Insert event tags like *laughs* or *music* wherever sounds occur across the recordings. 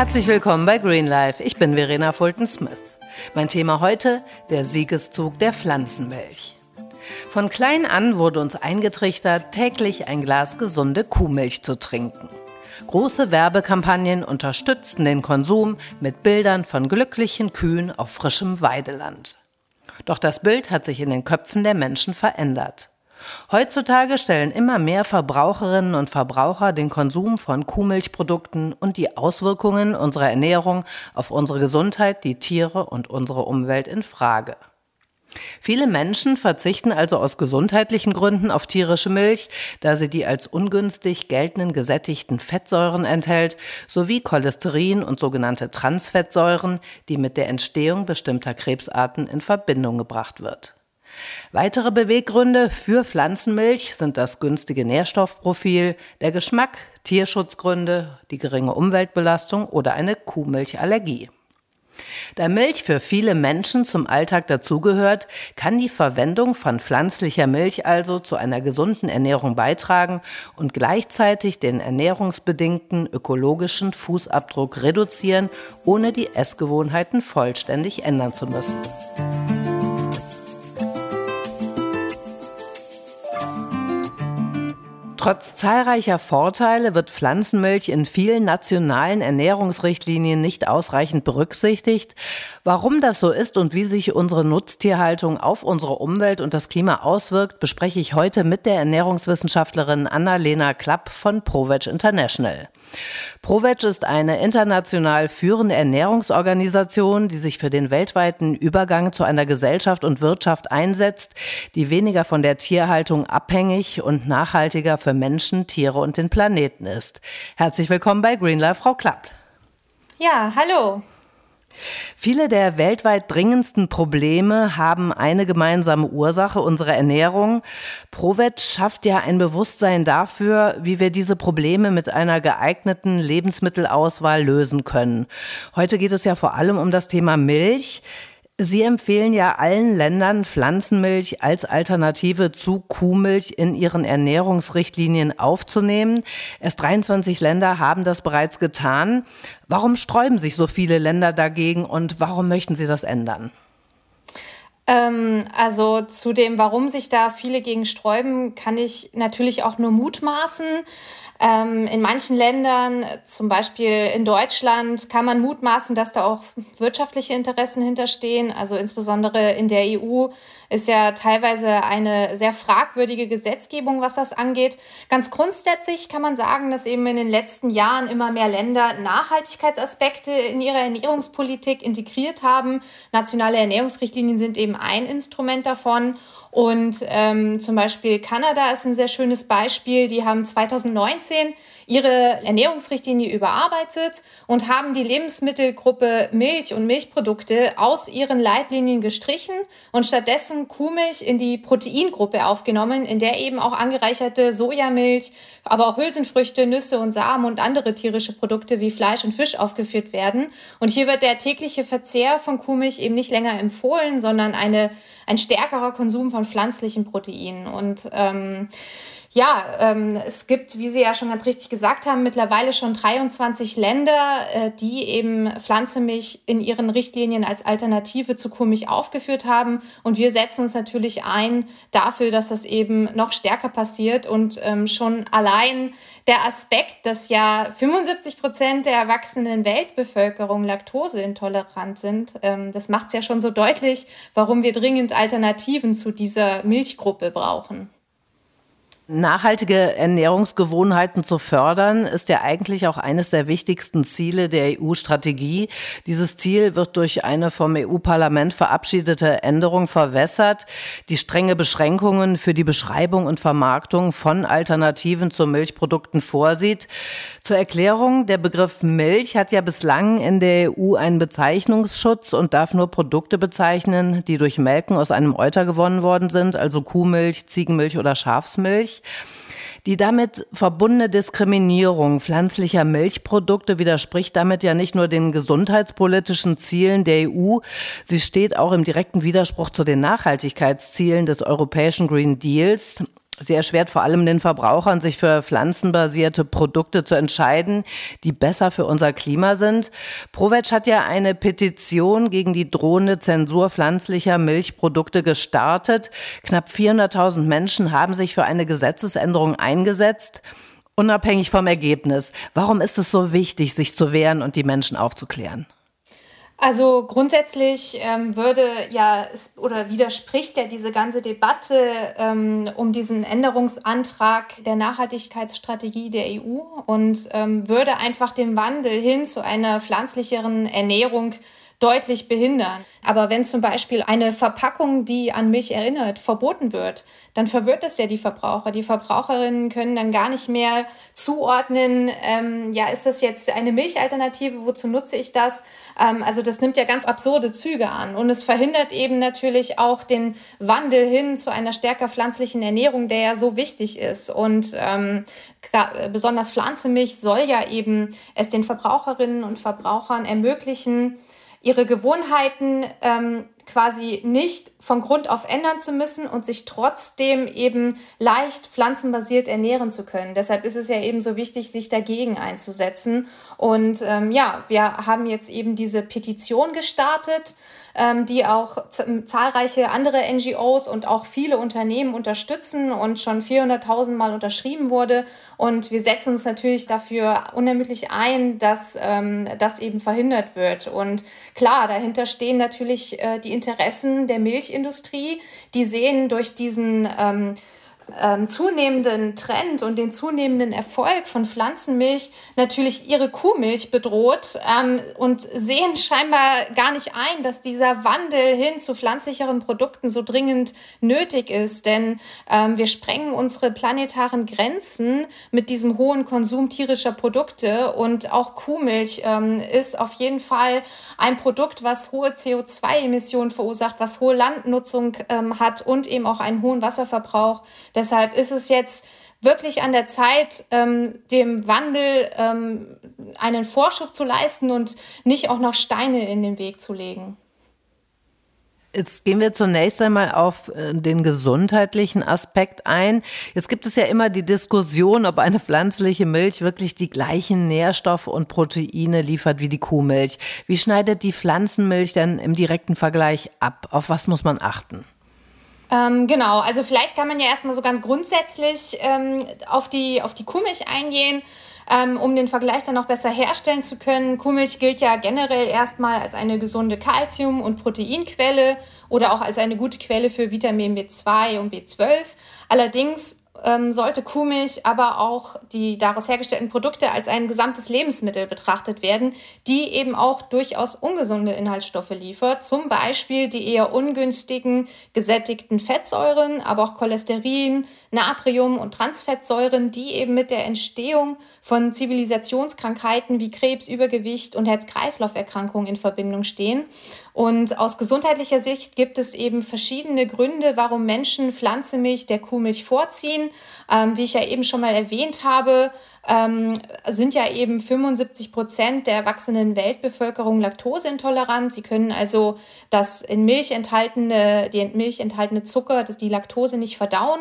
Herzlich willkommen bei Green Life. Ich bin Verena Fulton-Smith. Mein Thema heute, der Siegeszug der Pflanzenmilch. Von klein an wurde uns eingetrichtert, täglich ein Glas gesunde Kuhmilch zu trinken. Große Werbekampagnen unterstützten den Konsum mit Bildern von glücklichen Kühen auf frischem Weideland. Doch das Bild hat sich in den Köpfen der Menschen verändert. Heutzutage stellen immer mehr Verbraucherinnen und Verbraucher den Konsum von Kuhmilchprodukten und die Auswirkungen unserer Ernährung auf unsere Gesundheit, die Tiere und unsere Umwelt in Frage. Viele Menschen verzichten also aus gesundheitlichen Gründen auf tierische Milch, da sie die als ungünstig geltenden gesättigten Fettsäuren enthält, sowie Cholesterin und sogenannte Transfettsäuren, die mit der Entstehung bestimmter Krebsarten in Verbindung gebracht wird. Weitere Beweggründe für Pflanzenmilch sind das günstige Nährstoffprofil, der Geschmack, Tierschutzgründe, die geringe Umweltbelastung oder eine Kuhmilchallergie. Da Milch für viele Menschen zum Alltag dazugehört, kann die Verwendung von pflanzlicher Milch also zu einer gesunden Ernährung beitragen und gleichzeitig den ernährungsbedingten ökologischen Fußabdruck reduzieren, ohne die Essgewohnheiten vollständig ändern zu müssen. Trotz zahlreicher Vorteile wird Pflanzenmilch in vielen nationalen Ernährungsrichtlinien nicht ausreichend berücksichtigt. Warum das so ist und wie sich unsere Nutztierhaltung auf unsere Umwelt und das Klima auswirkt, bespreche ich heute mit der Ernährungswissenschaftlerin Anna-Lena Klapp von ProVeg International. ProVeg ist eine international führende Ernährungsorganisation, die sich für den weltweiten Übergang zu einer Gesellschaft und Wirtschaft einsetzt, die weniger von der Tierhaltung abhängig und nachhaltiger für Menschen, Tiere und den Planeten ist. Herzlich willkommen bei Greenlife, Frau Klapp. Ja, hallo. Viele der weltweit dringendsten Probleme haben eine gemeinsame Ursache, unsere Ernährung. Provet schafft ja ein Bewusstsein dafür, wie wir diese Probleme mit einer geeigneten Lebensmittelauswahl lösen können. Heute geht es ja vor allem um das Thema Milch. Sie empfehlen ja allen Ländern Pflanzenmilch als Alternative zu Kuhmilch in ihren Ernährungsrichtlinien aufzunehmen. Erst 23 Länder haben das bereits getan. Warum sträuben sich so viele Länder dagegen und warum möchten Sie das ändern? Ähm, also zu dem, warum sich da viele gegen sträuben, kann ich natürlich auch nur mutmaßen. Ähm, in manchen Ländern, zum Beispiel in Deutschland, kann man mutmaßen, dass da auch wirtschaftliche Interessen hinterstehen. Also insbesondere in der EU ist ja teilweise eine sehr fragwürdige Gesetzgebung, was das angeht. Ganz grundsätzlich kann man sagen, dass eben in den letzten Jahren immer mehr Länder Nachhaltigkeitsaspekte in ihre Ernährungspolitik integriert haben. Nationale Ernährungsrichtlinien sind eben ein Instrument davon. Und ähm, zum Beispiel Kanada ist ein sehr schönes Beispiel. Die haben 2019 ihre Ernährungsrichtlinie überarbeitet und haben die Lebensmittelgruppe Milch und Milchprodukte aus ihren Leitlinien gestrichen und stattdessen Kuhmilch in die Proteingruppe aufgenommen, in der eben auch angereicherte Sojamilch, aber auch Hülsenfrüchte, Nüsse und Samen und andere tierische Produkte wie Fleisch und Fisch aufgeführt werden. Und hier wird der tägliche Verzehr von Kuhmilch eben nicht länger empfohlen, sondern eine, ein stärkerer Konsum von pflanzlichen Proteinen. Und ähm, ja, ähm, es gibt, wie Sie ja schon ganz richtig gesagt haben, mittlerweile schon 23 Länder, äh, die eben Pflanzenmilch in ihren Richtlinien als Alternative zu Kuhmilch aufgeführt haben. Und wir setzen uns natürlich ein dafür, dass das eben noch stärker passiert und ähm, schon allein der Aspekt, dass ja 75 Prozent der erwachsenen Weltbevölkerung laktoseintolerant sind, ähm, das macht es ja schon so deutlich, warum wir dringend Alternativen zu dieser Milchgruppe brauchen. Nachhaltige Ernährungsgewohnheiten zu fördern, ist ja eigentlich auch eines der wichtigsten Ziele der EU-Strategie. Dieses Ziel wird durch eine vom EU-Parlament verabschiedete Änderung verwässert, die strenge Beschränkungen für die Beschreibung und Vermarktung von Alternativen zu Milchprodukten vorsieht. Zur Erklärung, der Begriff Milch hat ja bislang in der EU einen Bezeichnungsschutz und darf nur Produkte bezeichnen, die durch Melken aus einem Euter gewonnen worden sind, also Kuhmilch, Ziegenmilch oder Schafsmilch. Die damit verbundene Diskriminierung pflanzlicher Milchprodukte widerspricht damit ja nicht nur den gesundheitspolitischen Zielen der EU, sie steht auch im direkten Widerspruch zu den Nachhaltigkeitszielen des europäischen Green Deals. Sie erschwert vor allem den Verbrauchern, sich für pflanzenbasierte Produkte zu entscheiden, die besser für unser Klima sind. Provetsch hat ja eine Petition gegen die drohende Zensur pflanzlicher Milchprodukte gestartet. Knapp 400.000 Menschen haben sich für eine Gesetzesänderung eingesetzt. Unabhängig vom Ergebnis, warum ist es so wichtig, sich zu wehren und die Menschen aufzuklären? Also grundsätzlich ähm, würde ja oder widerspricht ja diese ganze Debatte ähm, um diesen Änderungsantrag der Nachhaltigkeitsstrategie der EU und ähm, würde einfach den Wandel hin zu einer pflanzlicheren Ernährung deutlich behindern. Aber wenn zum Beispiel eine Verpackung, die an Milch erinnert, verboten wird, dann verwirrt das ja die Verbraucher. Die Verbraucherinnen können dann gar nicht mehr zuordnen, ähm, ja, ist das jetzt eine Milchalternative, wozu nutze ich das? Ähm, also das nimmt ja ganz absurde Züge an. Und es verhindert eben natürlich auch den Wandel hin zu einer stärker pflanzlichen Ernährung, der ja so wichtig ist. Und ähm, besonders Pflanzenmilch soll ja eben es den Verbraucherinnen und Verbrauchern ermöglichen, ihre Gewohnheiten ähm, quasi nicht von Grund auf ändern zu müssen und sich trotzdem eben leicht pflanzenbasiert ernähren zu können. Deshalb ist es ja eben so wichtig, sich dagegen einzusetzen. Und ähm, ja, wir haben jetzt eben diese Petition gestartet ähm, die auch zahlreiche andere NGOs und auch viele Unternehmen unterstützen und schon 400.000 Mal unterschrieben wurde. Und wir setzen uns natürlich dafür unermüdlich ein, dass ähm, das eben verhindert wird. Und klar, dahinter stehen natürlich äh, die Interessen der Milchindustrie. Die sehen durch diesen ähm, ähm, zunehmenden Trend und den zunehmenden Erfolg von Pflanzenmilch natürlich ihre Kuhmilch bedroht ähm, und sehen scheinbar gar nicht ein, dass dieser Wandel hin zu pflanzlicheren Produkten so dringend nötig ist. Denn ähm, wir sprengen unsere planetaren Grenzen mit diesem hohen Konsum tierischer Produkte und auch Kuhmilch ähm, ist auf jeden Fall ein Produkt, was hohe CO2-Emissionen verursacht, was hohe Landnutzung ähm, hat und eben auch einen hohen Wasserverbrauch. Deshalb ist es jetzt wirklich an der Zeit, ähm, dem Wandel ähm, einen Vorschub zu leisten und nicht auch noch Steine in den Weg zu legen. Jetzt gehen wir zunächst einmal auf äh, den gesundheitlichen Aspekt ein. Jetzt gibt es ja immer die Diskussion, ob eine pflanzliche Milch wirklich die gleichen Nährstoffe und Proteine liefert wie die Kuhmilch. Wie schneidet die Pflanzenmilch denn im direkten Vergleich ab? Auf was muss man achten? Ähm, genau, also vielleicht kann man ja erstmal so ganz grundsätzlich ähm, auf, die, auf die Kuhmilch eingehen, ähm, um den Vergleich dann noch besser herstellen zu können. Kuhmilch gilt ja generell erstmal als eine gesunde Kalzium- und Proteinquelle oder auch als eine gute Quelle für Vitamin B2 und B12. Allerdings ähm, sollte Kuhmilch, aber auch die daraus hergestellten Produkte als ein gesamtes Lebensmittel betrachtet werden, die eben auch durchaus ungesunde Inhaltsstoffe liefert, zum Beispiel die eher ungünstigen gesättigten Fettsäuren, aber auch Cholesterin, Natrium und Transfettsäuren, die eben mit der Entstehung von Zivilisationskrankheiten wie Krebs, Übergewicht und Herz-Kreislauf-Erkrankungen in Verbindung stehen. Und aus gesundheitlicher Sicht gibt es eben verschiedene Gründe, warum Menschen Pflanzenmilch der Kuhmilch vorziehen. Ähm, wie ich ja eben schon mal erwähnt habe, ähm, sind ja eben 75 Prozent der erwachsenen Weltbevölkerung laktoseintolerant. Sie können also das in Milch enthaltene, die in Milch enthaltene Zucker, das die Laktose nicht verdauen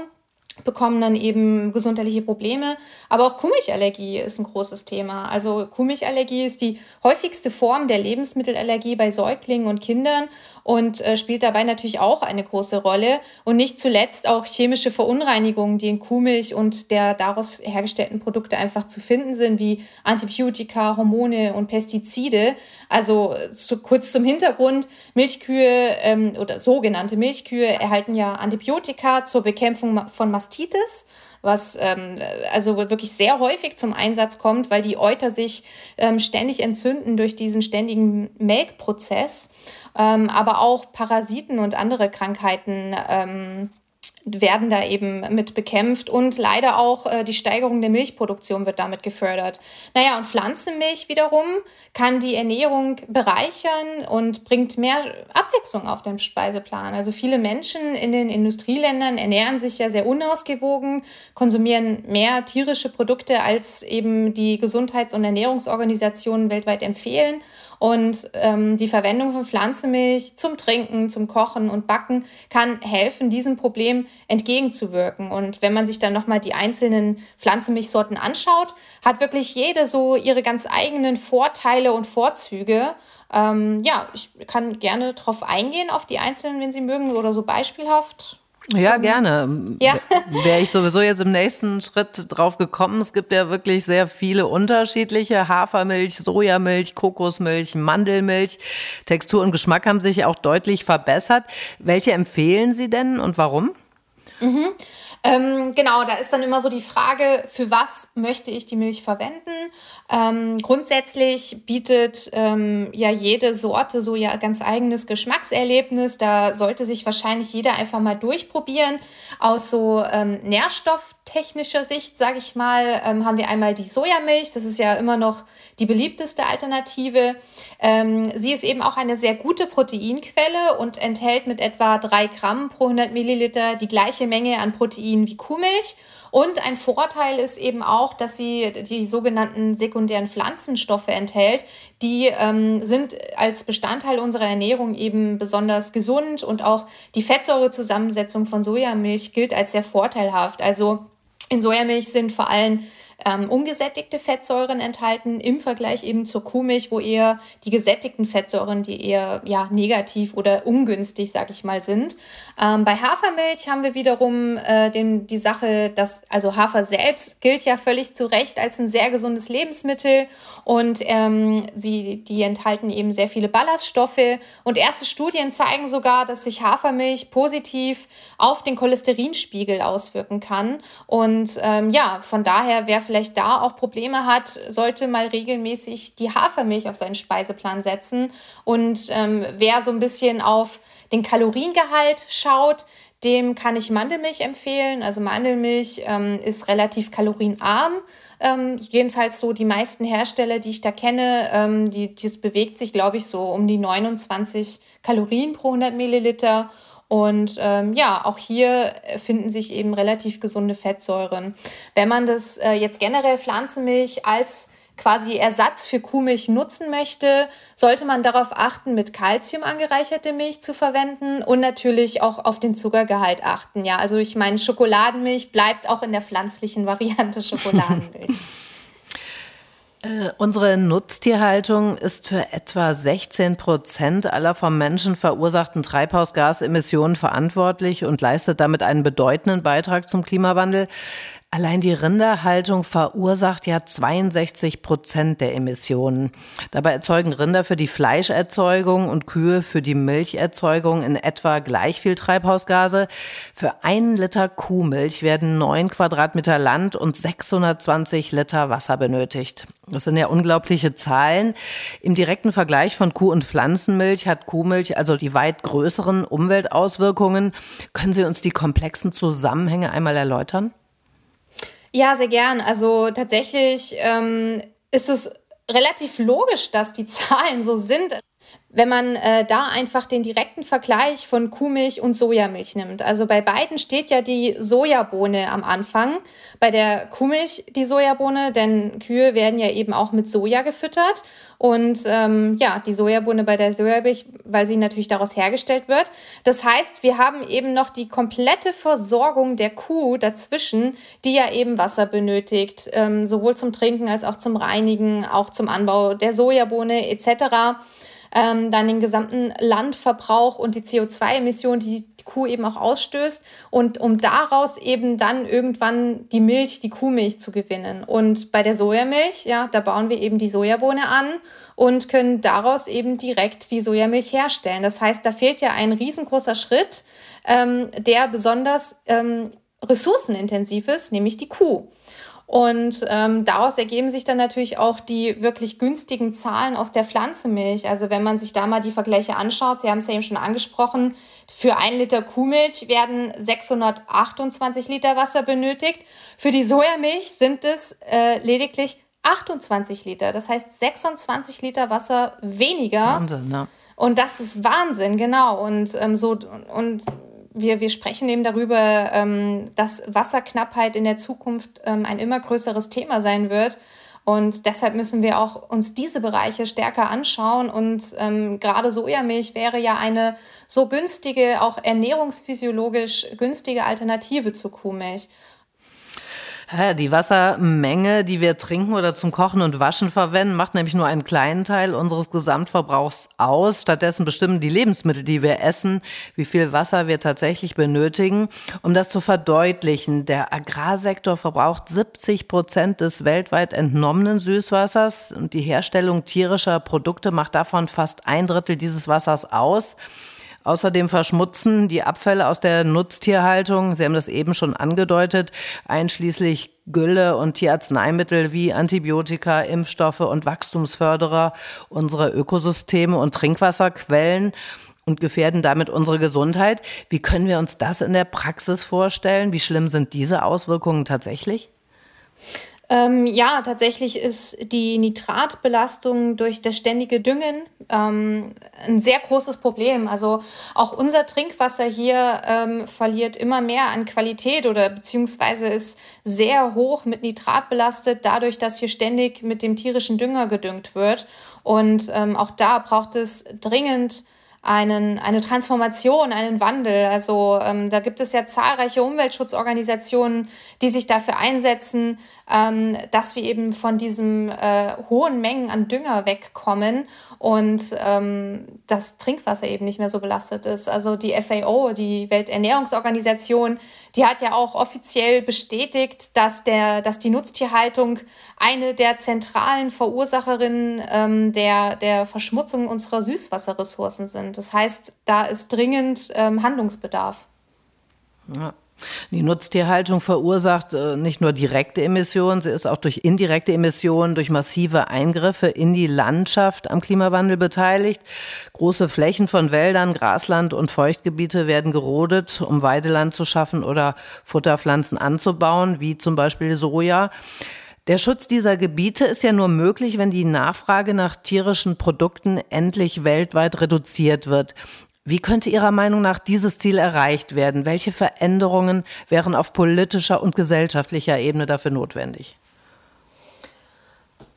bekommen dann eben gesundheitliche Probleme. Aber auch Kuhmilchallergie ist ein großes Thema. Also Kuhmilchallergie ist die häufigste Form der Lebensmittelallergie bei Säuglingen und Kindern und äh, spielt dabei natürlich auch eine große Rolle. Und nicht zuletzt auch chemische Verunreinigungen, die in Kuhmilch und der daraus hergestellten Produkte einfach zu finden sind, wie Antibiotika, Hormone und Pestizide. Also zu, kurz zum Hintergrund, Milchkühe ähm, oder sogenannte Milchkühe erhalten ja Antibiotika zur Bekämpfung von Mastitis was ähm, also wirklich sehr häufig zum Einsatz kommt, weil die Euter sich ähm, ständig entzünden durch diesen ständigen Melkprozess ähm, aber auch Parasiten und andere Krankheiten ähm, werden da eben mit bekämpft und leider auch äh, die Steigerung der Milchproduktion wird damit gefördert. Naja, und Pflanzenmilch wiederum kann die Ernährung bereichern und bringt mehr Abwechslung auf den Speiseplan. Also viele Menschen in den Industrieländern ernähren sich ja sehr unausgewogen, konsumieren mehr tierische Produkte, als eben die Gesundheits- und Ernährungsorganisationen weltweit empfehlen. Und ähm, die Verwendung von Pflanzenmilch zum Trinken, zum Kochen und Backen kann helfen, diesem Problem entgegenzuwirken. Und wenn man sich dann nochmal die einzelnen Pflanzenmilchsorten anschaut, hat wirklich jede so ihre ganz eigenen Vorteile und Vorzüge. Ähm, ja, ich kann gerne darauf eingehen, auf die einzelnen, wenn Sie mögen, oder so beispielhaft. Ja, gerne. Ja. Wäre ich sowieso jetzt im nächsten Schritt drauf gekommen. Es gibt ja wirklich sehr viele unterschiedliche Hafermilch, Sojamilch, Kokosmilch, Mandelmilch. Textur und Geschmack haben sich auch deutlich verbessert. Welche empfehlen Sie denn und warum? Mhm. Ähm, genau, da ist dann immer so die Frage, für was möchte ich die Milch verwenden? Ähm, grundsätzlich bietet ähm, ja jede Sorte so ja ganz eigenes Geschmackserlebnis. Da sollte sich wahrscheinlich jeder einfach mal durchprobieren. Aus so ähm, nährstofftechnischer Sicht, sage ich mal, ähm, haben wir einmal die Sojamilch. Das ist ja immer noch die beliebteste Alternative. Ähm, sie ist eben auch eine sehr gute Proteinquelle und enthält mit etwa 3 Gramm pro 100 Milliliter die gleiche Menge an Protein wie Kuhmilch. Und ein Vorteil ist eben auch, dass sie die sogenannten sekundären Pflanzenstoffe enthält. Die ähm, sind als Bestandteil unserer Ernährung eben besonders gesund und auch die Fettsäurezusammensetzung von Sojamilch gilt als sehr vorteilhaft. Also in Sojamilch sind vor allem ähm, ungesättigte Fettsäuren enthalten im Vergleich eben zur Kuhmilch, wo eher die gesättigten Fettsäuren, die eher ja, negativ oder ungünstig, sag ich mal, sind. Ähm, bei Hafermilch haben wir wiederum äh, den, die Sache, dass also Hafer selbst gilt ja völlig zu Recht als ein sehr gesundes Lebensmittel und ähm, sie, die enthalten eben sehr viele Ballaststoffe und erste Studien zeigen sogar, dass sich Hafermilch positiv auf den Cholesterinspiegel auswirken kann und ähm, ja, von daher wäre vielleicht da auch Probleme hat, sollte mal regelmäßig die Hafermilch auf seinen Speiseplan setzen. Und ähm, wer so ein bisschen auf den Kaloriengehalt schaut, dem kann ich Mandelmilch empfehlen. Also Mandelmilch ähm, ist relativ kalorienarm. Ähm, jedenfalls so die meisten Hersteller, die ich da kenne, ähm, die, das bewegt sich, glaube ich, so um die 29 Kalorien pro 100 Milliliter. Und ähm, ja, auch hier finden sich eben relativ gesunde Fettsäuren. Wenn man das äh, jetzt generell Pflanzenmilch als quasi Ersatz für Kuhmilch nutzen möchte, sollte man darauf achten, mit Kalzium angereicherte Milch zu verwenden und natürlich auch auf den Zuckergehalt achten. Ja, also ich meine, Schokoladenmilch bleibt auch in der pflanzlichen Variante *laughs* Schokoladenmilch. Äh, unsere Nutztierhaltung ist für etwa 16 Prozent aller vom Menschen verursachten Treibhausgasemissionen verantwortlich und leistet damit einen bedeutenden Beitrag zum Klimawandel. Allein die Rinderhaltung verursacht ja 62 Prozent der Emissionen. Dabei erzeugen Rinder für die Fleischerzeugung und Kühe für die Milcherzeugung in etwa gleich viel Treibhausgase. Für einen Liter Kuhmilch werden neun Quadratmeter Land und 620 Liter Wasser benötigt. Das sind ja unglaubliche Zahlen. Im direkten Vergleich von Kuh- und Pflanzenmilch hat Kuhmilch also die weit größeren Umweltauswirkungen. Können Sie uns die komplexen Zusammenhänge einmal erläutern? Ja, sehr gern. Also tatsächlich ähm, ist es relativ logisch, dass die *laughs* Zahlen so sind wenn man äh, da einfach den direkten Vergleich von Kuhmilch und Sojamilch nimmt. Also bei beiden steht ja die Sojabohne am Anfang. Bei der Kuhmilch die Sojabohne, denn Kühe werden ja eben auch mit Soja gefüttert. Und ähm, ja, die Sojabohne bei der Sojamilch, weil sie natürlich daraus hergestellt wird. Das heißt, wir haben eben noch die komplette Versorgung der Kuh dazwischen, die ja eben Wasser benötigt, ähm, sowohl zum Trinken als auch zum Reinigen, auch zum Anbau der Sojabohne etc ähm, dann den gesamten Landverbrauch und die CO2-Emissionen, die die Kuh eben auch ausstößt und um daraus eben dann irgendwann die Milch, die Kuhmilch zu gewinnen. Und bei der Sojamilch, ja, da bauen wir eben die Sojabohne an und können daraus eben direkt die Sojamilch herstellen. Das heißt, da fehlt ja ein riesengroßer Schritt, ähm, der besonders ähm, ressourcenintensiv ist, nämlich die Kuh. Und ähm, daraus ergeben sich dann natürlich auch die wirklich günstigen Zahlen aus der Pflanzenmilch. Also wenn man sich da mal die Vergleiche anschaut, Sie haben es ja eben schon angesprochen, für ein Liter Kuhmilch werden 628 Liter Wasser benötigt. Für die Sojamilch sind es äh, lediglich 28 Liter. Das heißt 26 Liter Wasser weniger. Wahnsinn, ne? Und das ist Wahnsinn, genau. Und ähm, so und wir, wir sprechen eben darüber, ähm, dass Wasserknappheit in der Zukunft ähm, ein immer größeres Thema sein wird. Und deshalb müssen wir auch uns diese Bereiche stärker anschauen. Und ähm, gerade Sojamilch wäre ja eine so günstige, auch ernährungsphysiologisch günstige Alternative zu Kuhmilch. Die Wassermenge, die wir trinken oder zum Kochen und Waschen verwenden, macht nämlich nur einen kleinen Teil unseres Gesamtverbrauchs aus. Stattdessen bestimmen die Lebensmittel, die wir essen, wie viel Wasser wir tatsächlich benötigen. Um das zu verdeutlichen, der Agrarsektor verbraucht 70 Prozent des weltweit entnommenen Süßwassers und die Herstellung tierischer Produkte macht davon fast ein Drittel dieses Wassers aus. Außerdem verschmutzen die Abfälle aus der Nutztierhaltung, Sie haben das eben schon angedeutet, einschließlich Gülle und Tierarzneimittel wie Antibiotika, Impfstoffe und Wachstumsförderer unsere Ökosysteme und Trinkwasserquellen und gefährden damit unsere Gesundheit. Wie können wir uns das in der Praxis vorstellen? Wie schlimm sind diese Auswirkungen tatsächlich? Ähm, ja, tatsächlich ist die Nitratbelastung durch das ständige Düngen ähm, ein sehr großes Problem. Also auch unser Trinkwasser hier ähm, verliert immer mehr an Qualität oder beziehungsweise ist sehr hoch mit Nitrat belastet, dadurch, dass hier ständig mit dem tierischen Dünger gedüngt wird. Und ähm, auch da braucht es dringend einen, eine Transformation, einen Wandel. Also ähm, da gibt es ja zahlreiche Umweltschutzorganisationen, die sich dafür einsetzen, ähm, dass wir eben von diesen äh, hohen Mengen an Dünger wegkommen und ähm, das Trinkwasser eben nicht mehr so belastet ist. Also die FAO, die Welternährungsorganisation, die hat ja auch offiziell bestätigt, dass, der, dass die Nutztierhaltung eine der zentralen Verursacherinnen ähm, der, der Verschmutzung unserer Süßwasserressourcen sind. Das heißt, da ist dringend ähm, Handlungsbedarf. Ja. Die Nutztierhaltung verursacht äh, nicht nur direkte Emissionen, sie ist auch durch indirekte Emissionen, durch massive Eingriffe in die Landschaft am Klimawandel beteiligt. Große Flächen von Wäldern, Grasland und Feuchtgebiete werden gerodet, um Weideland zu schaffen oder Futterpflanzen anzubauen, wie zum Beispiel Soja. Der Schutz dieser Gebiete ist ja nur möglich, wenn die Nachfrage nach tierischen Produkten endlich weltweit reduziert wird. Wie könnte Ihrer Meinung nach dieses Ziel erreicht werden? Welche Veränderungen wären auf politischer und gesellschaftlicher Ebene dafür notwendig?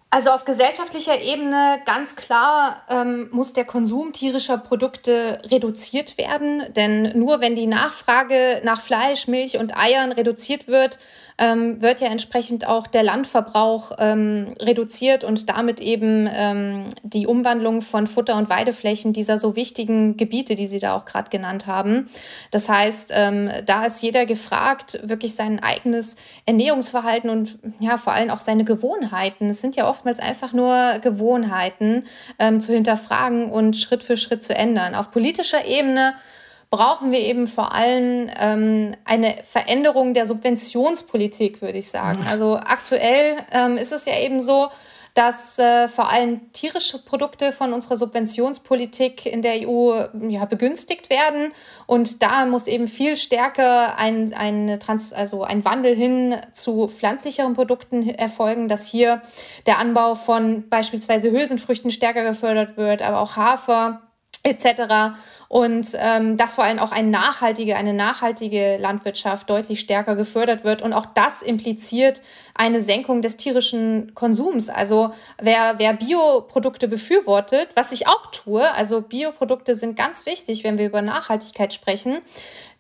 Also auf gesellschaftlicher Ebene ganz klar ähm, muss der Konsum tierischer Produkte reduziert werden, denn nur wenn die Nachfrage nach Fleisch, Milch und Eiern reduziert wird, ähm, wird ja entsprechend auch der Landverbrauch ähm, reduziert und damit eben ähm, die Umwandlung von Futter- und Weideflächen dieser so wichtigen Gebiete, die Sie da auch gerade genannt haben. Das heißt, ähm, da ist jeder gefragt, wirklich sein eigenes Ernährungsverhalten und ja vor allem auch seine Gewohnheiten. Es sind ja oftmals einfach nur Gewohnheiten ähm, zu hinterfragen und Schritt für Schritt zu ändern. Auf politischer Ebene brauchen wir eben vor allem ähm, eine Veränderung der Subventionspolitik, würde ich sagen. Also aktuell ähm, ist es ja eben so, dass äh, vor allem tierische Produkte von unserer Subventionspolitik in der EU ja, begünstigt werden. Und da muss eben viel stärker ein, ein, Trans also ein Wandel hin zu pflanzlicheren Produkten erfolgen, dass hier der Anbau von beispielsweise Hülsenfrüchten stärker gefördert wird, aber auch Hafer etc. Und ähm, dass vor allem auch eine nachhaltige, eine nachhaltige Landwirtschaft deutlich stärker gefördert wird. Und auch das impliziert eine Senkung des tierischen Konsums. Also wer, wer Bioprodukte befürwortet, was ich auch tue, also Bioprodukte sind ganz wichtig, wenn wir über Nachhaltigkeit sprechen,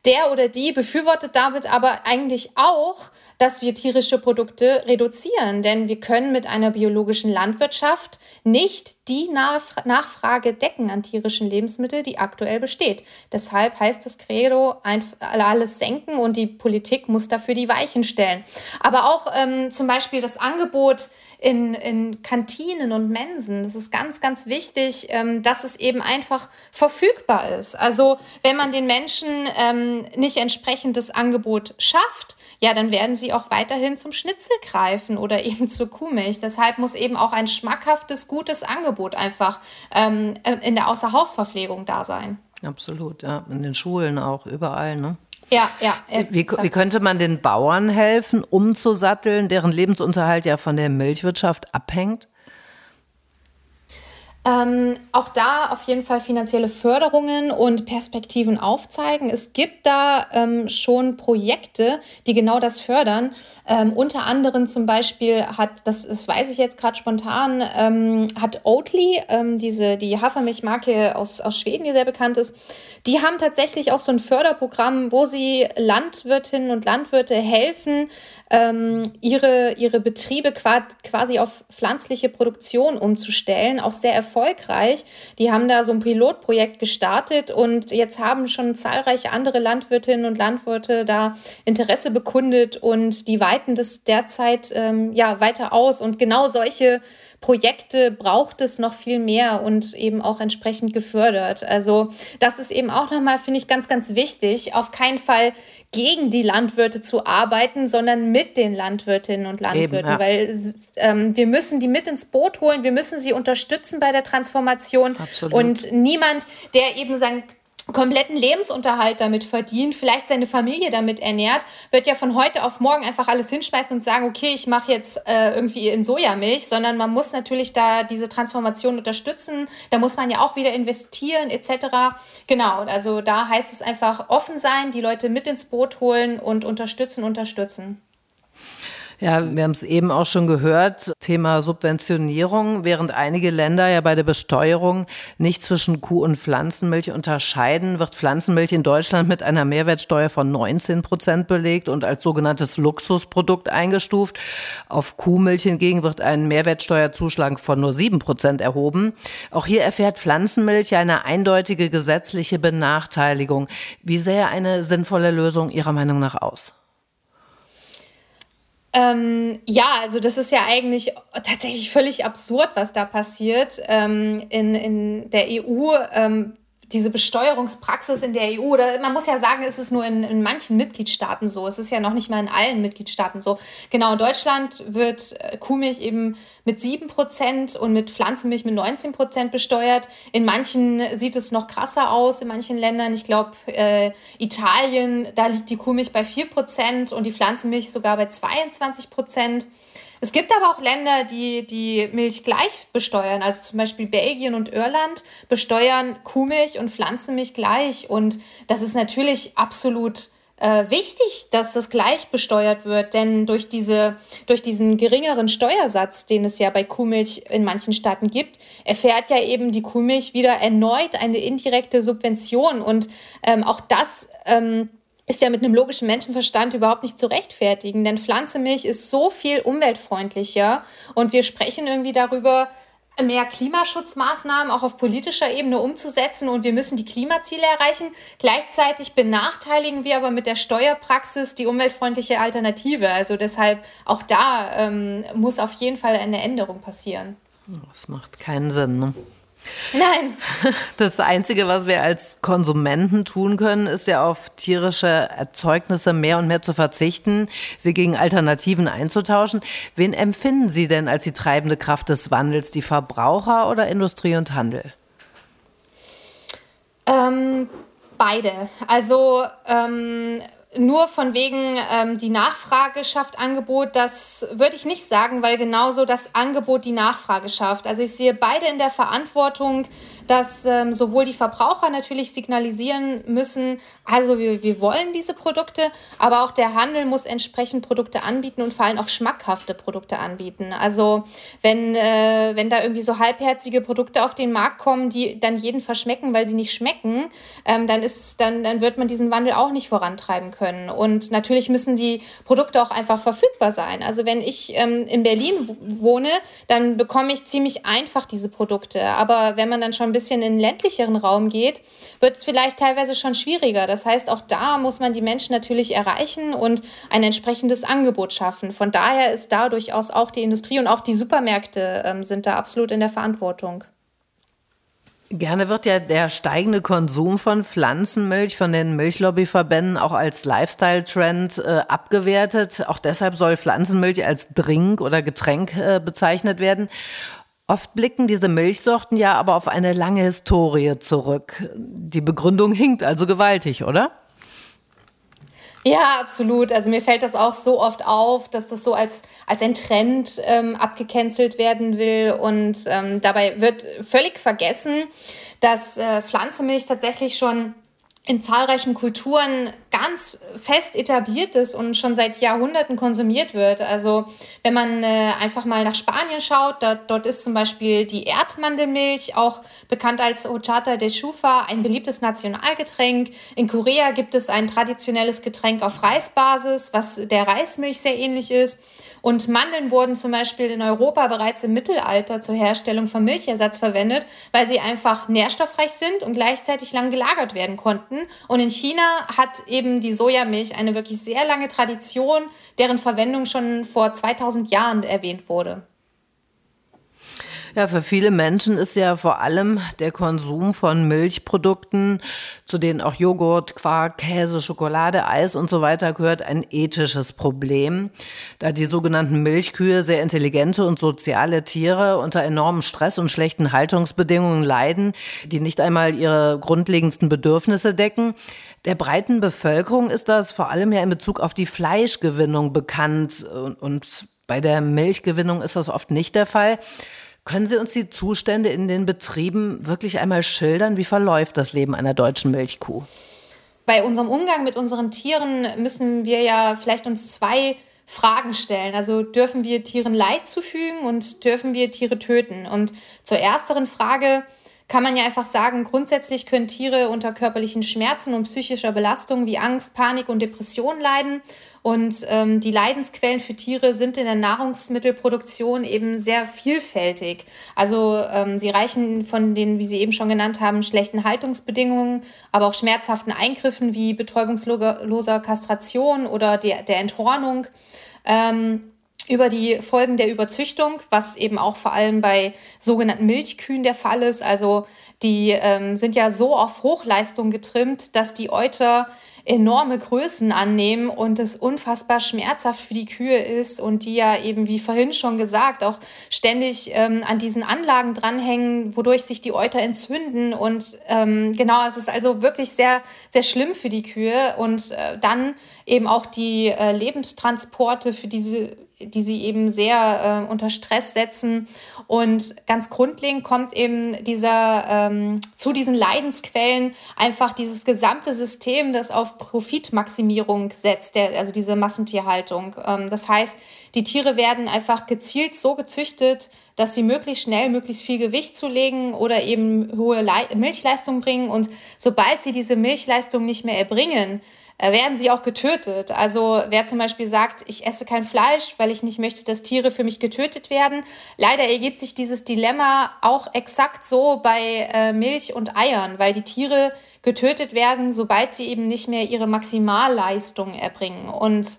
der oder die befürwortet damit aber eigentlich auch, dass wir tierische Produkte reduzieren, denn wir können mit einer biologischen Landwirtschaft nicht die Nachfrage decken an tierischen Lebensmitteln, die aktuell besteht. Deshalb heißt das Credo, alles senken und die Politik muss dafür die Weichen stellen. Aber auch ähm, zum Beispiel das Angebot in, in Kantinen und Mensen. Das ist ganz, ganz wichtig, ähm, dass es eben einfach verfügbar ist. Also wenn man den Menschen ähm, nicht entsprechendes Angebot schafft, ja, dann werden sie auch weiterhin zum Schnitzel greifen oder *laughs* eben zur Kuhmilch. Deshalb muss eben auch ein schmackhaftes, gutes Angebot einfach ähm, in der Außerhausverpflegung da sein. Absolut, ja. In den Schulen auch, überall, ne? Ja, ja. Wie, wie, könnte man den Bauern helfen, umzusatteln, deren Lebensunterhalt ja von der Milchwirtschaft abhängt? Ähm, auch da auf jeden Fall finanzielle Förderungen und Perspektiven aufzeigen. Es gibt da ähm, schon Projekte, die genau das fördern. Ähm, unter anderem zum Beispiel hat, das, das weiß ich jetzt gerade spontan, ähm, hat Oatly, ähm, diese, die Hafermilchmarke aus, aus Schweden, die sehr bekannt ist, die haben tatsächlich auch so ein Förderprogramm, wo sie Landwirtinnen und Landwirte helfen, ähm, ihre, ihre Betriebe quasi auf pflanzliche Produktion umzustellen. Auch sehr erfolgreich. Die haben da so ein Pilotprojekt gestartet und jetzt haben schon zahlreiche andere Landwirtinnen und Landwirte da Interesse bekundet und die weiten das derzeit ähm, ja, weiter aus. Und genau solche Projekte braucht es noch viel mehr und eben auch entsprechend gefördert. Also das ist eben auch nochmal, finde ich, ganz, ganz wichtig. Auf keinen Fall gegen die Landwirte zu arbeiten, sondern mit den Landwirtinnen und Landwirten, eben, ja. weil ähm, wir müssen die mit ins Boot holen, wir müssen sie unterstützen bei der Transformation Absolut. und niemand, der eben sein kompletten Lebensunterhalt damit verdient, vielleicht seine Familie damit ernährt, wird ja von heute auf morgen einfach alles hinschmeißen und sagen, okay, ich mache jetzt äh, irgendwie in Sojamilch, sondern man muss natürlich da diese Transformation unterstützen. Da muss man ja auch wieder investieren etc. Genau, also da heißt es einfach offen sein, die Leute mit ins Boot holen und unterstützen, unterstützen. Ja, wir haben es eben auch schon gehört, Thema Subventionierung. Während einige Länder ja bei der Besteuerung nicht zwischen Kuh- und Pflanzenmilch unterscheiden, wird Pflanzenmilch in Deutschland mit einer Mehrwertsteuer von 19 Prozent belegt und als sogenanntes Luxusprodukt eingestuft. Auf Kuhmilch hingegen wird ein Mehrwertsteuerzuschlag von nur 7 Prozent erhoben. Auch hier erfährt Pflanzenmilch eine eindeutige gesetzliche Benachteiligung. Wie sähe eine sinnvolle Lösung Ihrer Meinung nach aus? Ähm, ja, also das ist ja eigentlich tatsächlich völlig absurd, was da passiert. Ähm, in, in der EU ähm, diese Besteuerungspraxis in der EU, oder man muss ja sagen, es ist nur in, in manchen Mitgliedstaaten so. Es ist ja noch nicht mal in allen Mitgliedstaaten so. Genau, in Deutschland wird äh, Kuhmilch eben mit 7% und mit Pflanzenmilch mit 19% besteuert. In manchen sieht es noch krasser aus, in manchen Ländern. Ich glaube, äh, Italien, da liegt die Kuhmilch bei 4% und die Pflanzenmilch sogar bei 22%. Es gibt aber auch Länder, die die Milch gleich besteuern. Also zum Beispiel Belgien und Irland besteuern Kuhmilch und Pflanzenmilch gleich. Und das ist natürlich absolut äh, wichtig, dass das gleich besteuert wird, denn durch, diese, durch diesen geringeren Steuersatz, den es ja bei Kuhmilch in manchen Staaten gibt, erfährt ja eben die Kuhmilch wieder erneut eine indirekte Subvention. Und ähm, auch das ähm, ist ja mit einem logischen Menschenverstand überhaupt nicht zu rechtfertigen, denn Pflanzenmilch ist so viel umweltfreundlicher und wir sprechen irgendwie darüber, mehr Klimaschutzmaßnahmen auch auf politischer Ebene umzusetzen und wir müssen die Klimaziele erreichen. Gleichzeitig benachteiligen wir aber mit der Steuerpraxis die umweltfreundliche Alternative. Also deshalb auch da ähm, muss auf jeden Fall eine Änderung passieren. Das macht keinen Sinn. Ne? Nein. *laughs* Das Einzige, was wir als Konsumenten tun können, ist ja auf tierische Erzeugnisse mehr und mehr zu verzichten, sie gegen Alternativen einzutauschen. Wen empfinden Sie denn als die treibende Kraft des Wandels, die Verbraucher oder Industrie und Handel? Ähm, beide. Also ähm, nur von wegen ähm, die Nachfrage schafft Angebot, das würde ich nicht sagen, weil genauso das Angebot die Nachfrage schafft. Also ich sehe beide in der Verantwortung, dass ähm, sowohl die Verbraucher natürlich signalisieren müssen, also wir, wir wollen diese Produkte, aber auch der Handel muss entsprechend Produkte anbieten und vor allem auch schmackhafte Produkte anbieten. Also wenn, äh, wenn da irgendwie so halbherzige Produkte auf den Markt kommen, die dann jeden verschmecken, weil sie nicht schmecken, ähm, dann, ist, dann, dann wird man diesen Wandel auch nicht vorantreiben können. Und natürlich müssen die Produkte auch einfach verfügbar sein. Also wenn ich ähm, in Berlin wohne, dann bekomme ich ziemlich einfach diese Produkte. Aber wenn man dann schon ein bisschen in den ländlicheren Raum geht, wird es vielleicht teilweise schon schwieriger. Das heißt, auch da muss man die Menschen natürlich erreichen und ein entsprechendes Angebot schaffen. Von daher ist da durchaus auch die Industrie und auch die Supermärkte ähm, sind da absolut in der Verantwortung. Gerne wird ja der steigende Konsum von Pflanzenmilch von den Milchlobbyverbänden auch als Lifestyle-Trend äh, abgewertet. Auch deshalb soll Pflanzenmilch als Drink oder Getränk äh, bezeichnet werden. Oft blicken diese Milchsorten ja aber auf eine lange Historie zurück. Die Begründung hinkt also gewaltig, oder? Ja, absolut. Also mir fällt das auch so oft auf, dass das so als, als ein Trend ähm, abgecancelt werden will. Und ähm, dabei wird völlig vergessen, dass äh, Pflanzenmilch tatsächlich schon in zahlreichen Kulturen ganz fest etabliert ist und schon seit Jahrhunderten konsumiert wird. Also wenn man äh, einfach mal nach Spanien schaut, da, dort ist zum Beispiel die Erdmandelmilch, auch bekannt als Ochata de Chufa, ein beliebtes Nationalgetränk. In Korea gibt es ein traditionelles Getränk auf Reisbasis, was der Reismilch sehr ähnlich ist. Und Mandeln wurden zum Beispiel in Europa bereits im Mittelalter zur Herstellung von Milchersatz verwendet, weil sie einfach nährstoffreich sind und gleichzeitig lang gelagert werden konnten. Und in China hat eben die Sojamilch eine wirklich sehr lange Tradition, deren Verwendung schon vor 2000 Jahren erwähnt wurde. Ja, für viele Menschen ist ja vor allem der Konsum von Milchprodukten, zu denen auch Joghurt, Quark, Käse, Schokolade, Eis und so weiter gehört, ein ethisches Problem, da die sogenannten Milchkühe sehr intelligente und soziale Tiere unter enormem Stress und schlechten Haltungsbedingungen leiden, die nicht einmal ihre grundlegendsten Bedürfnisse decken. Der breiten Bevölkerung ist das vor allem ja in Bezug auf die Fleischgewinnung bekannt und, und bei der Milchgewinnung ist das oft nicht der Fall. Können Sie uns die Zustände in den Betrieben wirklich einmal schildern? Wie verläuft das Leben einer deutschen Milchkuh? Bei unserem Umgang mit unseren Tieren müssen wir ja vielleicht uns zwei Fragen stellen. Also dürfen wir Tieren Leid zufügen und dürfen wir Tiere töten? Und zur ersteren Frage kann man ja einfach sagen, grundsätzlich können Tiere unter körperlichen Schmerzen und psychischer Belastung wie Angst, Panik und Depression leiden. Und ähm, die Leidensquellen für Tiere sind in der Nahrungsmittelproduktion eben sehr vielfältig. Also ähm, sie reichen von den, wie Sie eben schon genannt haben, schlechten Haltungsbedingungen, aber auch schmerzhaften Eingriffen wie betäubungsloser Kastration oder der, der Enthornung. Ähm, über die Folgen der Überzüchtung, was eben auch vor allem bei sogenannten Milchkühen der Fall ist. Also die ähm, sind ja so auf Hochleistung getrimmt, dass die Euter enorme Größen annehmen und es unfassbar schmerzhaft für die Kühe ist und die ja eben, wie vorhin schon gesagt, auch ständig ähm, an diesen Anlagen dranhängen, wodurch sich die Euter entzünden. Und ähm, genau, es ist also wirklich sehr, sehr schlimm für die Kühe. Und äh, dann eben auch die äh, Lebenstransporte für diese die sie eben sehr äh, unter Stress setzen. Und ganz grundlegend kommt eben dieser, ähm, zu diesen Leidensquellen einfach dieses gesamte System, das auf Profitmaximierung setzt, der, also diese Massentierhaltung. Ähm, das heißt, die Tiere werden einfach gezielt so gezüchtet, dass sie möglichst schnell möglichst viel Gewicht zulegen oder eben hohe Le Milchleistung bringen. Und sobald sie diese Milchleistung nicht mehr erbringen, werden sie auch getötet. Also wer zum Beispiel sagt, ich esse kein Fleisch, weil ich nicht möchte, dass Tiere für mich getötet werden. Leider ergibt sich dieses Dilemma auch exakt so bei äh, Milch und Eiern, weil die Tiere getötet werden, sobald sie eben nicht mehr ihre Maximalleistung erbringen. Und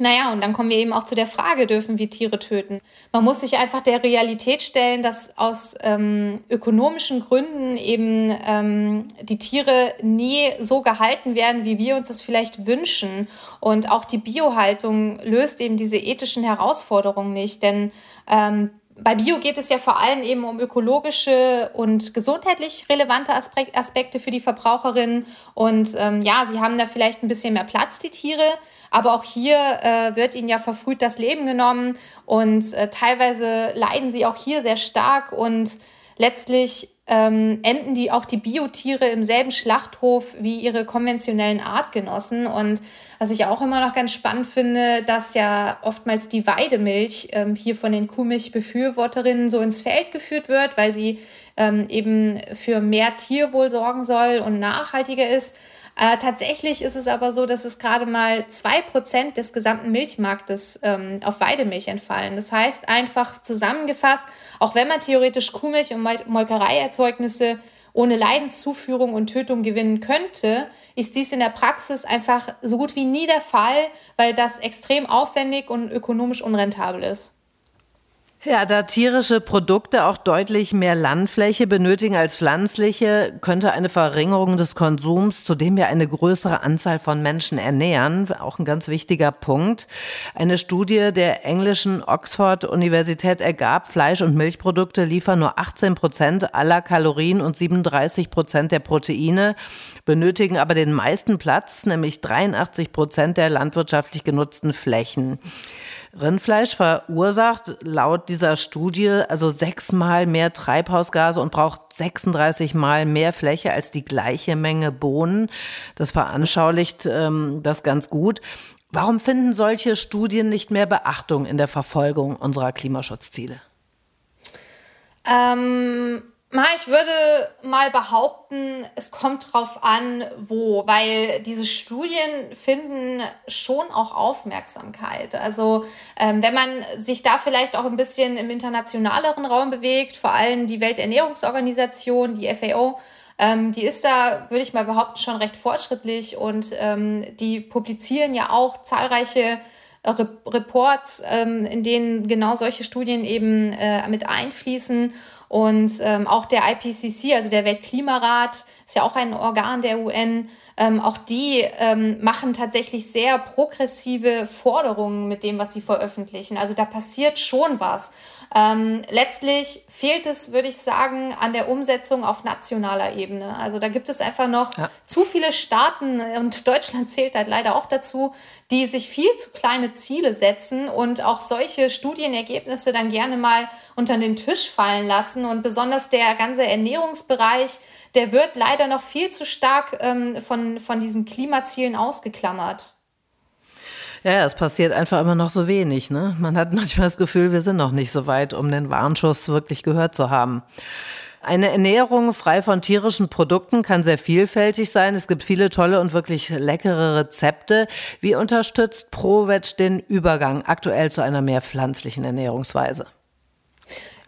naja, und dann kommen wir eben auch zu der Frage, dürfen wir Tiere töten? Man muss sich einfach der Realität stellen, dass aus ähm, ökonomischen Gründen eben ähm, die Tiere nie so gehalten werden, wie wir uns das vielleicht wünschen. Und auch die Biohaltung löst eben diese ethischen Herausforderungen nicht, denn ähm, bei Bio geht es ja vor allem eben um ökologische und gesundheitlich relevante Aspekte für die Verbraucherinnen. Und ähm, ja, sie haben da vielleicht ein bisschen mehr Platz, die Tiere. Aber auch hier äh, wird ihnen ja verfrüht das Leben genommen und äh, teilweise leiden sie auch hier sehr stark und letztlich ähm, enden die auch die Biotiere im selben Schlachthof wie ihre konventionellen Artgenossen. Und was ich auch immer noch ganz spannend finde, dass ja oftmals die Weidemilch ähm, hier von den Kuhmilchbefürworterinnen so ins Feld geführt wird, weil sie ähm, eben für mehr Tierwohl sorgen soll und nachhaltiger ist. Äh, tatsächlich ist es aber so, dass es gerade mal zwei Prozent des gesamten Milchmarktes ähm, auf Weidemilch entfallen. Das heißt einfach zusammengefasst, auch wenn man theoretisch Kuhmilch und Molkereierzeugnisse ohne Leidenszuführung und Tötung gewinnen könnte, ist dies in der Praxis einfach so gut wie nie der Fall, weil das extrem aufwendig und ökonomisch unrentabel ist. Ja, da tierische Produkte auch deutlich mehr Landfläche benötigen als pflanzliche, könnte eine Verringerung des Konsums, zu dem wir eine größere Anzahl von Menschen ernähren, auch ein ganz wichtiger Punkt. Eine Studie der englischen Oxford-Universität ergab, Fleisch- und Milchprodukte liefern nur 18 Prozent aller Kalorien und 37 Prozent der Proteine, benötigen aber den meisten Platz, nämlich 83 Prozent der landwirtschaftlich genutzten Flächen. Rindfleisch verursacht laut dieser Studie also sechsmal mehr Treibhausgase und braucht 36 Mal mehr Fläche als die gleiche Menge Bohnen. Das veranschaulicht ähm, das ganz gut. Warum finden solche Studien nicht mehr Beachtung in der Verfolgung unserer Klimaschutzziele? Ähm ich würde mal behaupten, es kommt drauf an, wo, weil diese Studien finden schon auch Aufmerksamkeit. Also ähm, wenn man sich da vielleicht auch ein bisschen im internationaleren Raum bewegt, vor allem die Welternährungsorganisation, die FAO, ähm, die ist da, würde ich mal behaupten, schon recht fortschrittlich und ähm, die publizieren ja auch zahlreiche äh, Reports, ähm, in denen genau solche Studien eben äh, mit einfließen. Und ähm, auch der IPCC, also der Weltklimarat, ist ja auch ein Organ der UN, ähm, auch die ähm, machen tatsächlich sehr progressive Forderungen mit dem, was sie veröffentlichen. Also da passiert schon was. Ähm, letztlich fehlt es, würde ich sagen, an der Umsetzung auf nationaler Ebene. Also da gibt es einfach noch ja. zu viele Staaten und Deutschland *laughs* zählt halt leider auch dazu, die sich viel zu kleine Ziele setzen und auch solche Studienergebnisse dann gerne mal unter den Tisch fallen lassen. Und besonders der ganze Ernährungsbereich, der wird leider noch viel zu stark ähm, von, von diesen Klimazielen ausgeklammert. Ja, es passiert einfach immer noch so wenig. Ne? Man hat manchmal das Gefühl, wir sind noch nicht so weit, um den Warnschuss wirklich gehört zu haben. Eine Ernährung frei von tierischen Produkten kann sehr vielfältig sein. Es gibt viele tolle und wirklich leckere Rezepte. Wie unterstützt ProVeg den Übergang aktuell zu einer mehr pflanzlichen Ernährungsweise?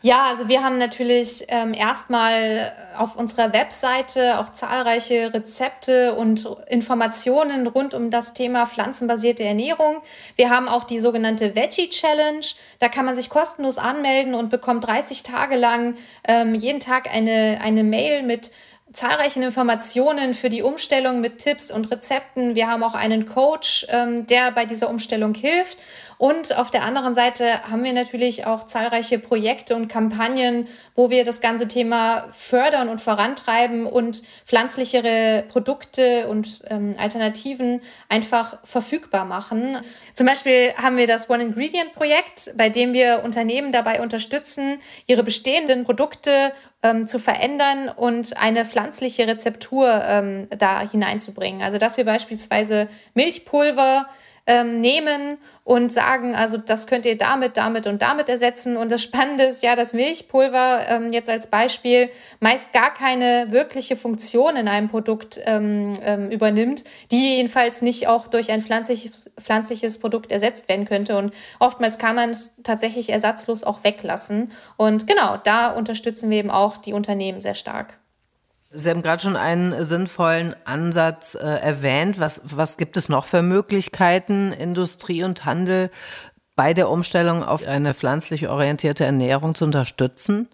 Ja, also wir haben natürlich ähm, erstmal auf unserer Webseite auch zahlreiche Rezepte und Informationen rund um das Thema pflanzenbasierte Ernährung. Wir haben auch die sogenannte Veggie Challenge. Da kann man sich kostenlos anmelden und bekommt 30 Tage lang ähm, jeden Tag eine, eine Mail mit zahlreichen Informationen für die Umstellung mit Tipps und Rezepten. Wir haben auch einen Coach, ähm, der bei dieser Umstellung hilft. Und auf der anderen Seite haben wir natürlich auch zahlreiche Projekte und Kampagnen, wo wir das ganze Thema fördern und vorantreiben und pflanzlichere Produkte und ähm, Alternativen einfach verfügbar machen. Zum Beispiel haben wir das One Ingredient Projekt, bei dem wir Unternehmen dabei unterstützen, ihre bestehenden Produkte ähm, zu verändern und eine pflanzliche Rezeptur ähm, da hineinzubringen. Also dass wir beispielsweise Milchpulver ähm, nehmen und sagen, also das könnt ihr damit, damit und damit ersetzen. Und das Spannende ist ja, dass Milchpulver ähm, jetzt als Beispiel meist gar keine wirkliche Funktion in einem Produkt ähm, ähm, übernimmt, die jedenfalls nicht auch durch ein pflanzliches, pflanzliches Produkt ersetzt werden könnte. Und oftmals kann man es tatsächlich ersatzlos auch weglassen. Und genau, da unterstützen wir eben auch die Unternehmen sehr stark. Sie haben gerade schon einen sinnvollen Ansatz äh, erwähnt. Was, was gibt es noch für Möglichkeiten, Industrie und Handel bei der Umstellung auf eine pflanzlich orientierte Ernährung zu unterstützen?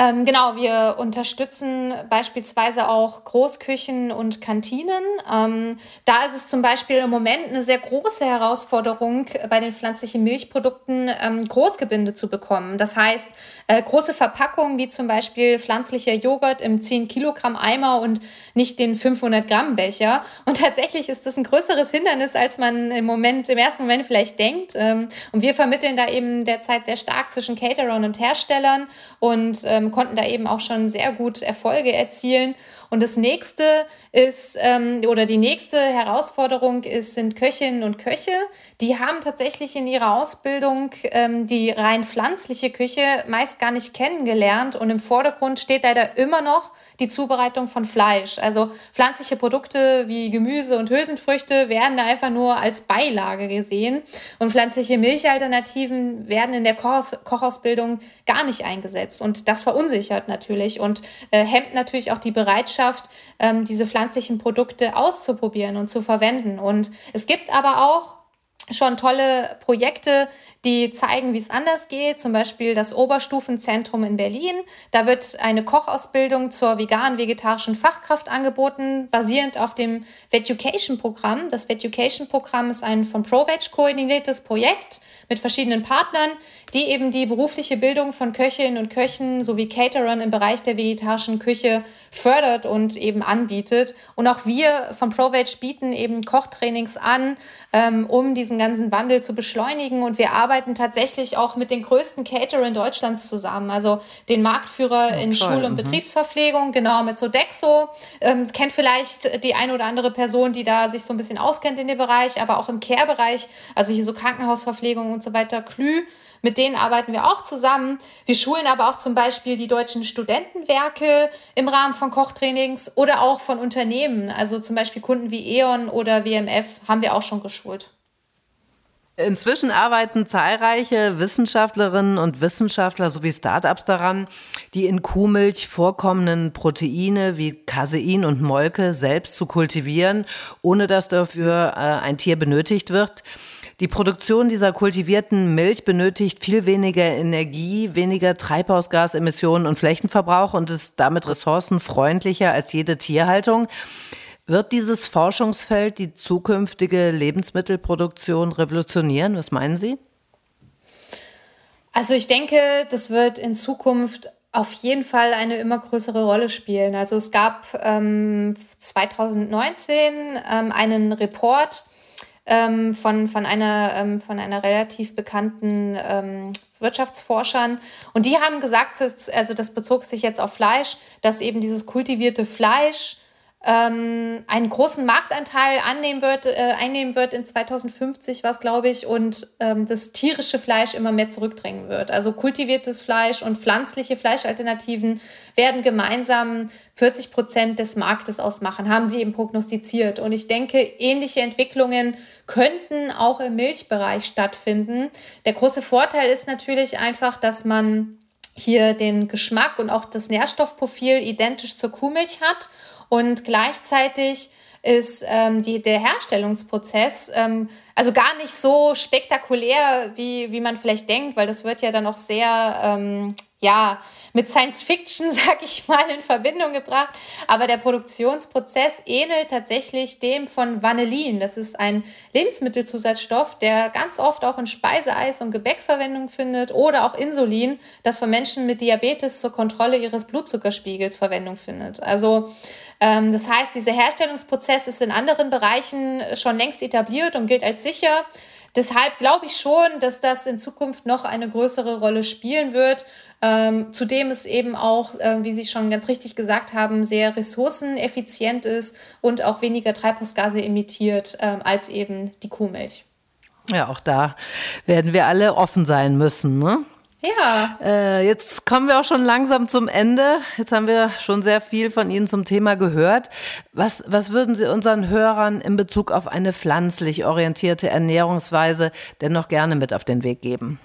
Ähm, genau, wir unterstützen beispielsweise auch Großküchen und Kantinen. Ähm, da ist es zum Beispiel im Moment eine sehr große Herausforderung, bei den pflanzlichen Milchprodukten ähm, Großgebinde zu bekommen. Das heißt, äh, große Verpackungen wie zum Beispiel pflanzlicher Joghurt im 10 Kilogramm Eimer und nicht den 500 Gramm Becher. Und tatsächlich ist das ein größeres Hindernis, als man im Moment, im ersten Moment vielleicht denkt. Ähm, und wir vermitteln da eben derzeit sehr stark zwischen Caterern und Herstellern und ähm, konnten da eben auch schon sehr gut Erfolge erzielen. Und das nächste ist, ähm, oder die nächste Herausforderung ist, sind Köchinnen und Köche. Die haben tatsächlich in ihrer Ausbildung ähm, die rein pflanzliche Küche meist gar nicht kennengelernt. Und im Vordergrund steht leider immer noch die Zubereitung von Fleisch. Also pflanzliche Produkte wie Gemüse und Hülsenfrüchte werden da einfach nur als Beilage gesehen. Und pflanzliche Milchalternativen werden in der Kochaus Kochausbildung gar nicht eingesetzt. Und das verunsichert natürlich und äh, hemmt natürlich auch die Bereitschaft, ähm, diese pflanzlichen Produkte auszuprobieren und zu verwenden. Und es gibt aber auch schon tolle Projekte, die zeigen, wie es anders geht. Zum Beispiel das Oberstufenzentrum in Berlin. Da wird eine Kochausbildung zur vegan-vegetarischen Fachkraft angeboten, basierend auf dem Veducation-Programm. Das Veducation-Programm ist ein von ProVeg koordiniertes Projekt mit verschiedenen Partnern, die eben die berufliche Bildung von Köchinnen und Köchen sowie Caterern im Bereich der vegetarischen Küche fördert und eben anbietet. Und auch wir von ProVeg bieten eben Kochtrainings an, ähm, um diesen ganzen Wandel zu beschleunigen. Und wir arbeiten tatsächlich auch mit den größten Caterern Deutschlands zusammen, also den Marktführer oh, in. Schul- und mhm. Betriebsverpflegung, genau mit Sodexo. Ähm, kennt vielleicht die eine oder andere Person, die da sich so ein bisschen auskennt in dem Bereich, aber auch im Care-Bereich, also hier so Krankenhausverpflegung und so weiter, Klü. Mit denen arbeiten wir auch zusammen. Wir schulen aber auch zum Beispiel die deutschen Studentenwerke im Rahmen von Kochtrainings oder auch von Unternehmen. Also zum Beispiel Kunden wie E.ON oder WMF haben wir auch schon geschult. Inzwischen arbeiten zahlreiche Wissenschaftlerinnen und Wissenschaftler sowie Startups daran, die in Kuhmilch vorkommenden Proteine wie Casein und Molke selbst zu kultivieren, ohne dass dafür äh, ein Tier benötigt wird. Die Produktion dieser kultivierten Milch benötigt viel weniger Energie, weniger Treibhausgasemissionen und Flächenverbrauch und ist damit ressourcenfreundlicher als jede Tierhaltung. Wird dieses Forschungsfeld die zukünftige Lebensmittelproduktion revolutionieren? Was meinen Sie? Also ich denke, das wird in Zukunft auf jeden Fall eine immer größere Rolle spielen. Also es gab ähm, 2019 ähm, einen Report ähm, von, von, einer, ähm, von einer relativ bekannten ähm, Wirtschaftsforschern. Und die haben gesagt, dass, also das bezog sich jetzt auf Fleisch, dass eben dieses kultivierte Fleisch ähm, einen großen Marktanteil annehmen wird, äh, einnehmen wird in 2050, was glaube ich, und ähm, das tierische Fleisch immer mehr zurückdrängen wird. Also kultiviertes Fleisch und pflanzliche Fleischalternativen werden gemeinsam 40 Prozent des Marktes ausmachen, haben sie eben prognostiziert. Und ich denke, ähnliche Entwicklungen könnten auch im Milchbereich stattfinden. Der große Vorteil ist natürlich einfach, dass man hier den Geschmack und auch das Nährstoffprofil identisch zur Kuhmilch hat und gleichzeitig ist ähm, die, der Herstellungsprozess ähm, also gar nicht so spektakulär, wie, wie man vielleicht denkt, weil das wird ja dann auch sehr ähm, ja, mit Science Fiction, *laughs* sag ich mal, in Verbindung gebracht. Aber der Produktionsprozess ähnelt tatsächlich dem von Vanillin. Das ist ein Lebensmittelzusatzstoff, der ganz oft auch in Speiseeis und Gebäck Verwendung findet oder auch Insulin, das von Menschen mit Diabetes zur Kontrolle ihres Blutzuckerspiegels Verwendung findet. Also ähm, das heißt, dieser Herstellungsprozess ist in anderen Bereichen schon längst etabliert und gilt als sicher. Deshalb glaube ich schon, dass das in Zukunft noch eine größere Rolle spielen wird. Ähm, zudem es eben auch, äh, wie Sie schon ganz richtig gesagt haben, sehr ressourceneffizient ist und auch weniger Treibhausgase emittiert äh, als eben die Kuhmilch. Ja, auch da werden wir alle offen sein müssen. Ne? Ja. Äh, jetzt kommen wir auch schon langsam zum Ende. Jetzt haben wir schon sehr viel von Ihnen zum Thema gehört. Was, was würden Sie unseren Hörern in Bezug auf eine pflanzlich orientierte Ernährungsweise denn noch gerne mit auf den Weg geben?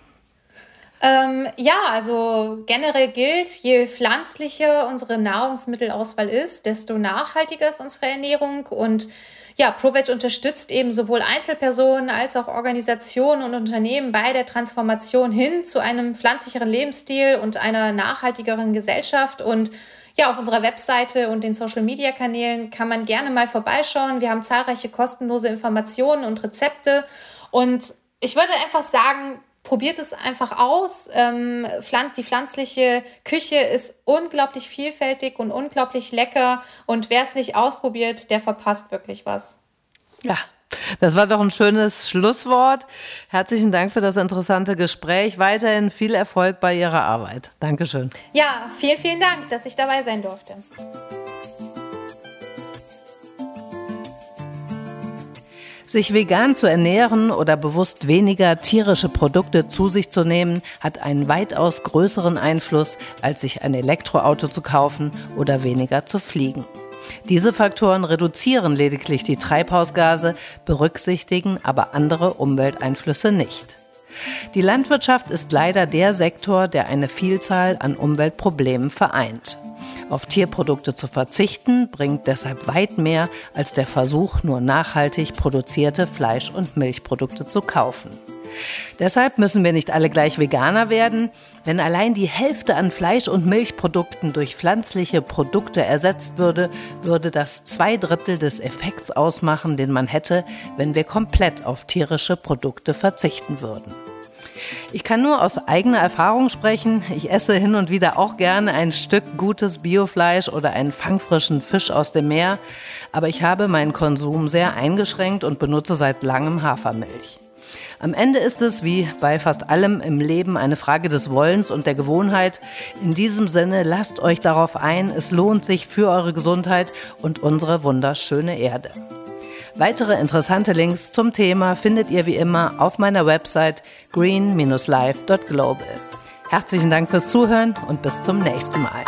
Ähm, ja, also generell gilt, je pflanzlicher unsere Nahrungsmittelauswahl ist, desto nachhaltiger ist unsere Ernährung und ja, ProVeg unterstützt eben sowohl Einzelpersonen als auch Organisationen und Unternehmen bei der Transformation hin zu einem pflanzlicheren Lebensstil und einer nachhaltigeren Gesellschaft und ja, auf unserer Webseite und den Social Media Kanälen kann man gerne mal vorbeischauen. Wir haben zahlreiche kostenlose Informationen und Rezepte. Und ich würde einfach sagen, probiert es einfach aus. Ähm, die pflanzliche Küche ist unglaublich vielfältig und unglaublich lecker. Und wer es nicht ausprobiert, der verpasst wirklich was. Ja, das war doch ein schönes Schlusswort. Herzlichen Dank für das interessante Gespräch. Weiterhin viel Erfolg bei Ihrer Arbeit. Dankeschön. Ja, vielen, vielen Dank, dass ich dabei sein durfte. Sich vegan zu ernähren oder bewusst weniger tierische Produkte zu sich zu nehmen, hat einen weitaus größeren Einfluss, als sich ein Elektroauto zu kaufen oder weniger zu fliegen. Diese Faktoren reduzieren lediglich die Treibhausgase, berücksichtigen aber andere Umwelteinflüsse nicht. Die Landwirtschaft ist leider der Sektor, der eine Vielzahl an Umweltproblemen vereint. Auf Tierprodukte zu verzichten bringt deshalb weit mehr als der Versuch, nur nachhaltig produzierte Fleisch- und Milchprodukte zu kaufen. Deshalb müssen wir nicht alle gleich Veganer werden. Wenn allein die Hälfte an Fleisch- und Milchprodukten durch pflanzliche Produkte ersetzt würde, würde das zwei Drittel des Effekts ausmachen, den man hätte, wenn wir komplett auf tierische Produkte verzichten würden. Ich kann nur aus eigener Erfahrung sprechen. Ich esse hin und wieder auch gerne ein Stück gutes Biofleisch oder einen fangfrischen Fisch aus dem Meer, aber ich habe meinen Konsum sehr eingeschränkt und benutze seit langem Hafermilch. Am Ende ist es, wie bei fast allem im Leben, eine Frage des Wollens und der Gewohnheit. In diesem Sinne, lasst euch darauf ein, es lohnt sich für eure Gesundheit und unsere wunderschöne Erde. Weitere interessante Links zum Thema findet ihr wie immer auf meiner Website green-life.global. Herzlichen Dank fürs Zuhören und bis zum nächsten Mal.